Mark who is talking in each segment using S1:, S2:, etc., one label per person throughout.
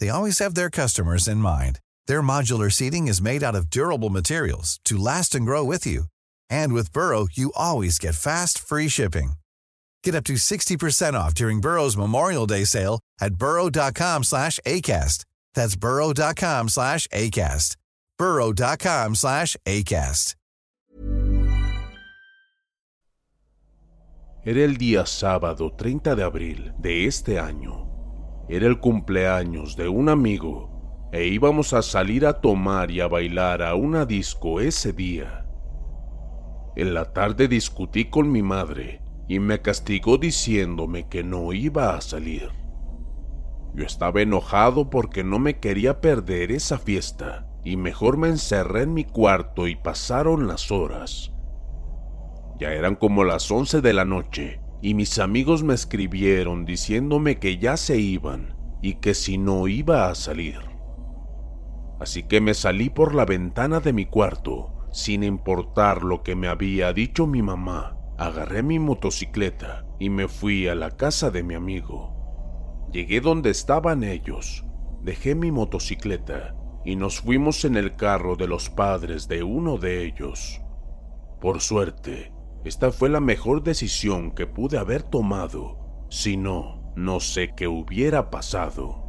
S1: they always have their customers in mind. Their modular seating is made out of durable materials to last and grow with you. And with Burrow, you always get fast, free shipping. Get up to 60% off during Burrow's Memorial Day sale at burrow.com slash ACAST. That's burrow.com slash ACAST. burrow.com slash ACAST.
S2: Era el día sábado 30 de abril de este año. Era el cumpleaños de un amigo e íbamos a salir a tomar y a bailar a una disco ese día. En la tarde discutí con mi madre y me castigó diciéndome que no iba a salir. Yo estaba enojado porque no me quería perder esa fiesta y mejor me encerré en mi cuarto y pasaron las horas. Ya eran como las 11 de la noche y mis amigos me escribieron diciéndome que ya se iban y que si no iba a salir. Así que me salí por la ventana de mi cuarto, sin importar lo que me había dicho mi mamá. Agarré mi motocicleta y me fui a la casa de mi amigo. Llegué donde estaban ellos, dejé mi motocicleta y nos fuimos en el carro de los padres de uno de ellos. Por suerte, esta fue la mejor decisión que pude haber tomado. Si no, no sé qué hubiera pasado.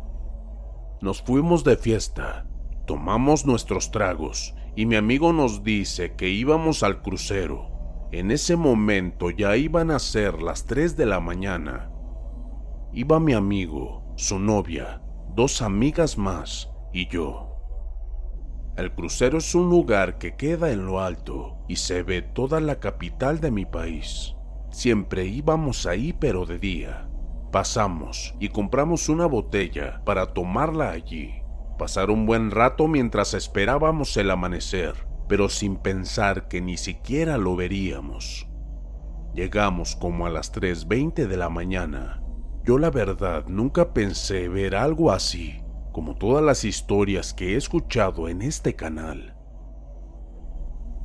S2: Nos fuimos de fiesta, tomamos nuestros tragos y mi amigo nos dice que íbamos al crucero. En ese momento ya iban a ser las 3 de la mañana. Iba mi amigo, su novia, dos amigas más y yo. El crucero es un lugar que queda en lo alto y se ve toda la capital de mi país. Siempre íbamos ahí pero de día. Pasamos y compramos una botella para tomarla allí. Pasar un buen rato mientras esperábamos el amanecer, pero sin pensar que ni siquiera lo veríamos. Llegamos como a las 3.20 de la mañana. Yo la verdad nunca pensé ver algo así, como todas las historias que he escuchado en este canal.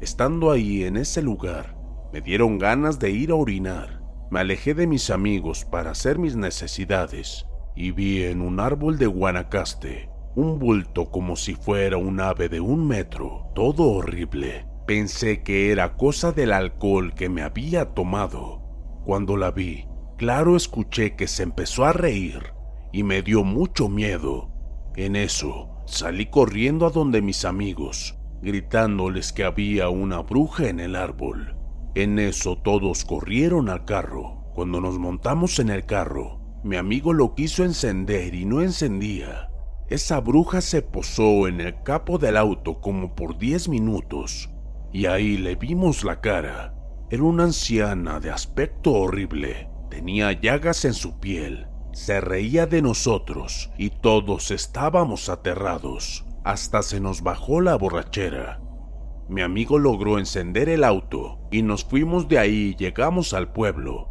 S2: Estando ahí en ese lugar, me dieron ganas de ir a orinar. Me alejé de mis amigos para hacer mis necesidades y vi en un árbol de Guanacaste un bulto como si fuera un ave de un metro, todo horrible. Pensé que era cosa del alcohol que me había tomado. Cuando la vi, claro escuché que se empezó a reír y me dio mucho miedo. En eso, salí corriendo a donde mis amigos, gritándoles que había una bruja en el árbol. En eso todos corrieron al carro. Cuando nos montamos en el carro, mi amigo lo quiso encender y no encendía. Esa bruja se posó en el capo del auto como por 10 minutos y ahí le vimos la cara. Era una anciana de aspecto horrible. Tenía llagas en su piel. Se reía de nosotros y todos estábamos aterrados. Hasta se nos bajó la borrachera. Mi amigo logró encender el auto y nos fuimos de ahí y llegamos al pueblo.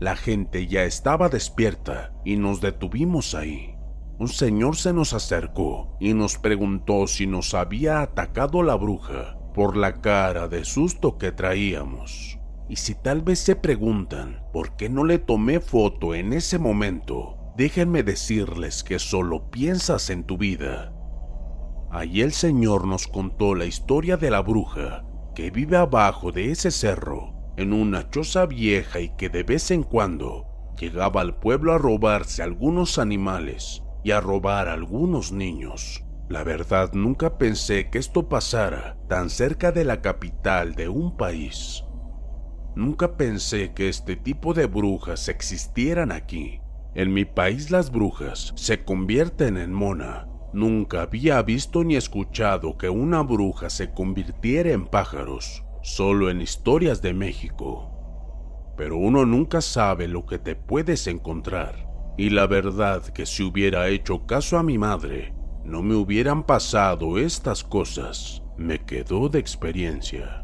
S2: La gente ya estaba despierta y nos detuvimos ahí un señor se nos acercó y nos preguntó si nos había atacado la bruja por la cara de susto que traíamos. Y si tal vez se preguntan por qué no le tomé foto en ese momento, déjenme decirles que solo piensas en tu vida. Allí el señor nos contó la historia de la bruja que vive abajo de ese cerro, en una choza vieja y que de vez en cuando llegaba al pueblo a robarse algunos animales y a robar a algunos niños. La verdad, nunca pensé que esto pasara tan cerca de la capital de un país. Nunca pensé que este tipo de brujas existieran aquí. En mi país las brujas se convierten en mona. Nunca había visto ni escuchado que una bruja se convirtiera en pájaros, solo en historias de México. Pero uno nunca sabe lo que te puedes encontrar. Y la verdad que si hubiera hecho caso a mi madre, no me hubieran pasado estas cosas. Me quedó de experiencia.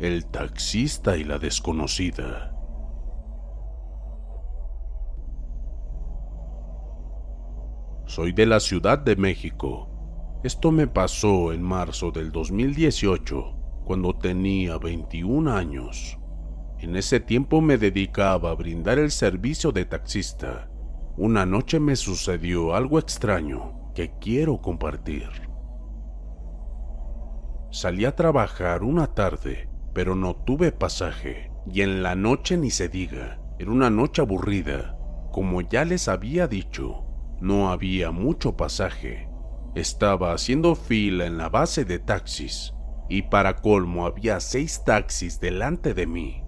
S2: El taxista y la desconocida. Soy de la Ciudad de México. Esto me pasó en marzo del 2018, cuando tenía 21 años. En ese tiempo me dedicaba a brindar el servicio de taxista. Una noche me sucedió algo extraño que quiero compartir. Salí a trabajar una tarde, pero no tuve pasaje, y en la noche ni se diga, era una noche aburrida. Como ya les había dicho, no había mucho pasaje. Estaba haciendo fila en la base de taxis, y para colmo había seis taxis delante de mí.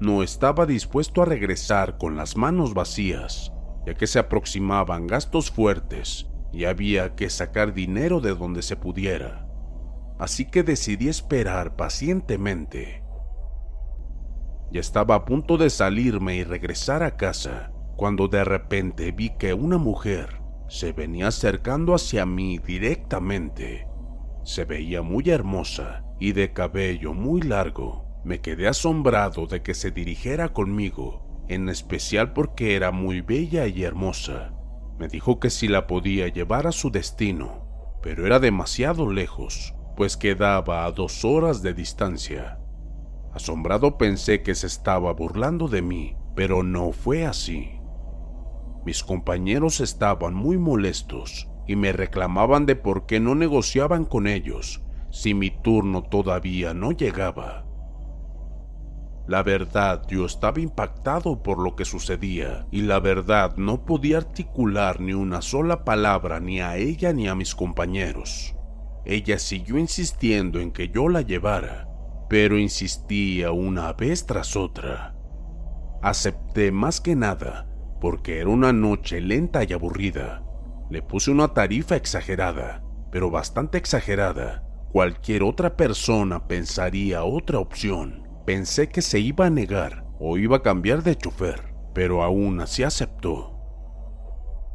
S2: No estaba dispuesto a regresar con las manos vacías, ya que se aproximaban gastos fuertes y había que sacar dinero de donde se pudiera. Así que decidí esperar pacientemente. Ya estaba a punto de salirme y regresar a casa, cuando de repente vi que una mujer se venía acercando hacia mí directamente. Se veía muy hermosa y de cabello muy largo. Me quedé asombrado de que se dirigiera conmigo, en especial porque era muy bella y hermosa. Me dijo que si la podía llevar a su destino, pero era demasiado lejos, pues quedaba a dos horas de distancia. Asombrado pensé que se estaba burlando de mí, pero no fue así. Mis compañeros estaban muy molestos y me reclamaban de por qué no negociaban con ellos si mi turno todavía no llegaba. La verdad, yo estaba impactado por lo que sucedía, y la verdad no podía articular ni una sola palabra ni a ella ni a mis compañeros. Ella siguió insistiendo en que yo la llevara, pero insistía una vez tras otra. Acepté más que nada porque era una noche lenta y aburrida. Le puse una tarifa exagerada, pero bastante exagerada. Cualquier otra persona pensaría otra opción. Pensé que se iba a negar o iba a cambiar de chofer, pero aún así aceptó.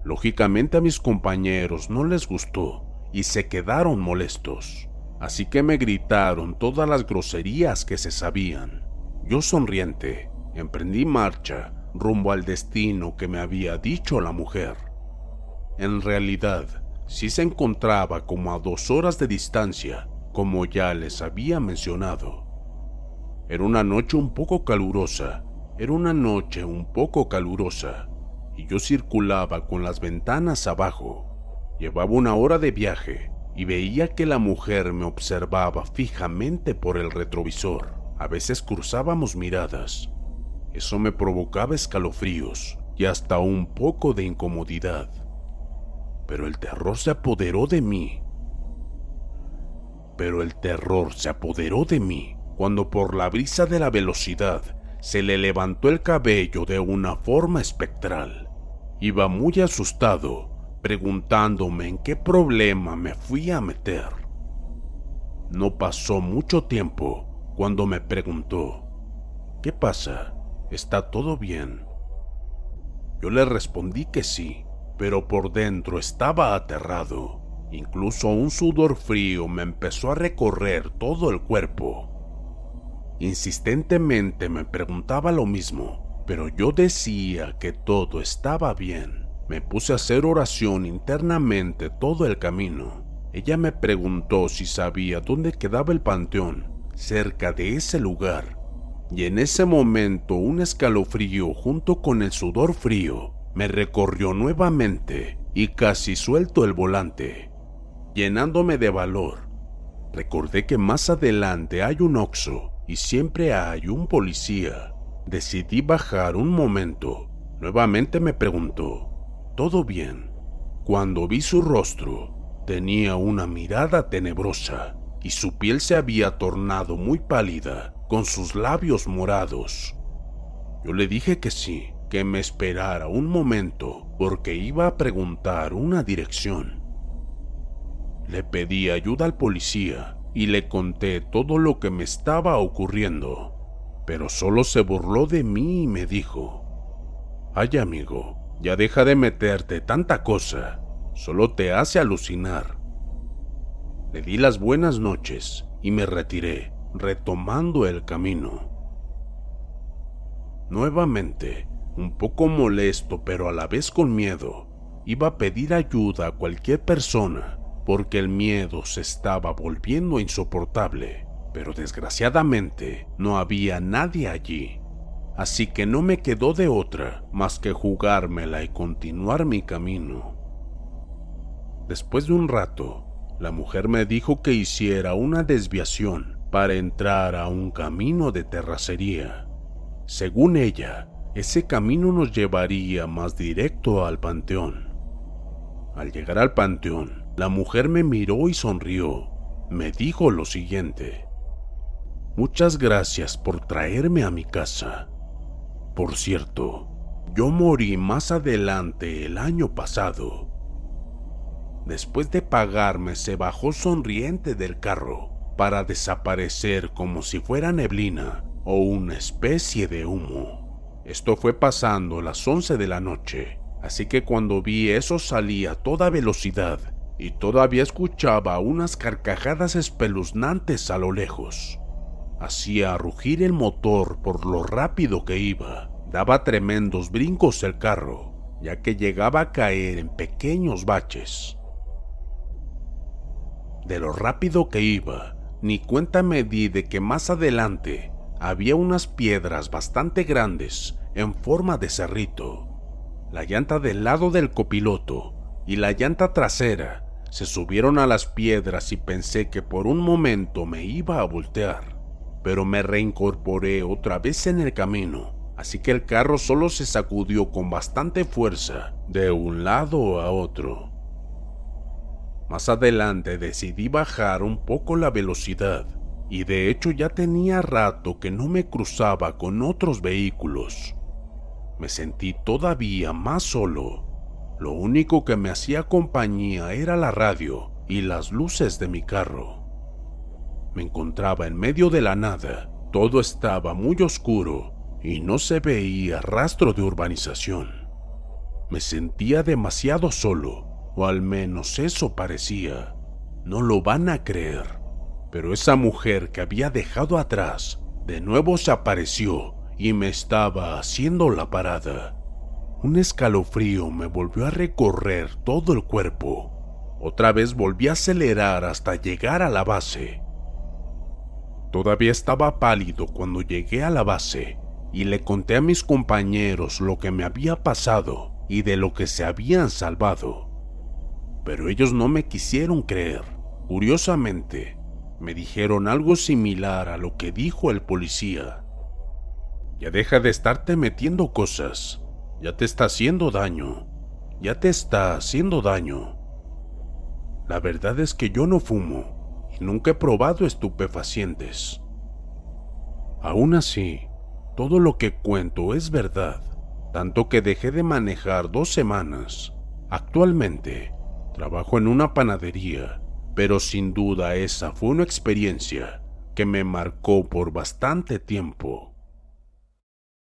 S2: Lógicamente a mis compañeros no les gustó y se quedaron molestos, así que me gritaron todas las groserías que se sabían. Yo sonriente, emprendí marcha rumbo al destino que me había dicho la mujer. En realidad, sí se encontraba como a dos horas de distancia, como ya les había mencionado. Era una noche un poco calurosa, era una noche un poco calurosa, y yo circulaba con las ventanas abajo. Llevaba una hora de viaje y veía que la mujer me observaba fijamente por el retrovisor. A veces cruzábamos miradas. Eso me provocaba escalofríos y hasta un poco de incomodidad. Pero el terror se apoderó de mí. Pero el terror se apoderó de mí cuando por la brisa de la velocidad se le levantó el cabello de una forma espectral. Iba muy asustado preguntándome en qué problema me fui a meter. No pasó mucho tiempo cuando me preguntó, ¿qué pasa? ¿Está todo bien? Yo le respondí que sí, pero por dentro estaba aterrado. Incluso un sudor frío me empezó a recorrer todo el cuerpo. Insistentemente me preguntaba lo mismo, pero yo decía que todo estaba bien. Me puse a hacer oración internamente todo el camino. Ella me preguntó si sabía dónde quedaba el panteón, cerca de ese lugar. Y en ese momento un escalofrío junto con el sudor frío me recorrió nuevamente y casi suelto el volante, llenándome de valor. Recordé que más adelante hay un oxo y siempre hay un policía. Decidí bajar un momento. Nuevamente me preguntó, ¿todo bien? Cuando vi su rostro, tenía una mirada tenebrosa y su piel se había tornado muy pálida con sus labios morados. Yo le dije que sí, que me esperara un momento porque iba a preguntar una dirección. Le pedí ayuda al policía y le conté todo lo que me estaba ocurriendo, pero solo se burló de mí y me dijo, Ay amigo, ya deja de meterte tanta cosa, solo te hace alucinar. Le di las buenas noches y me retiré, retomando el camino. Nuevamente, un poco molesto pero a la vez con miedo, iba a pedir ayuda a cualquier persona porque el miedo se estaba volviendo insoportable, pero desgraciadamente no había nadie allí, así que no me quedó de otra más que jugármela y continuar mi camino. Después de un rato, la mujer me dijo que hiciera una desviación para entrar a un camino de terracería. Según ella, ese camino nos llevaría más directo al panteón. Al llegar al panteón, la mujer me miró y sonrió. Me dijo lo siguiente. Muchas gracias por traerme a mi casa. Por cierto, yo morí más adelante el año pasado. Después de pagarme se bajó sonriente del carro para desaparecer como si fuera neblina o una especie de humo. Esto fue pasando las 11 de la noche, así que cuando vi eso salí a toda velocidad y todavía escuchaba unas carcajadas espeluznantes a lo lejos. Hacía rugir el motor por lo rápido que iba. Daba tremendos brincos el carro, ya que llegaba a caer en pequeños baches. De lo rápido que iba, ni cuenta me di de que más adelante había unas piedras bastante grandes en forma de cerrito. La llanta del lado del copiloto y la llanta trasera se subieron a las piedras y pensé que por un momento me iba a voltear, pero me reincorporé otra vez en el camino, así que el carro solo se sacudió con bastante fuerza de un lado a otro. Más adelante decidí bajar un poco la velocidad y de hecho ya tenía rato que no me cruzaba con otros vehículos. Me sentí todavía más solo lo único que me hacía compañía era la radio y las luces de mi carro. Me encontraba en medio de la nada, todo estaba muy oscuro y no se veía rastro de urbanización. Me sentía demasiado solo, o al menos eso parecía. No lo van a creer, pero esa mujer que había dejado atrás de nuevo se apareció y me estaba haciendo la parada. Un escalofrío me volvió a recorrer todo el cuerpo. Otra vez volví a acelerar hasta llegar a la base. Todavía estaba pálido cuando llegué a la base y le conté a mis compañeros lo que me había pasado y de lo que se habían salvado. Pero ellos no me quisieron creer. Curiosamente, me dijeron algo similar a lo que dijo el policía. Ya deja de estarte metiendo cosas ya te está haciendo daño, ya te está haciendo daño. La verdad es que yo no fumo nunca he probado estupefacientes. Aún así, todo lo que cuento es verdad, tanto que dejé de manejar dos semanas. Actualmente trabajo en una panadería, pero sin duda esa fue una experiencia que me marcó por bastante tiempo.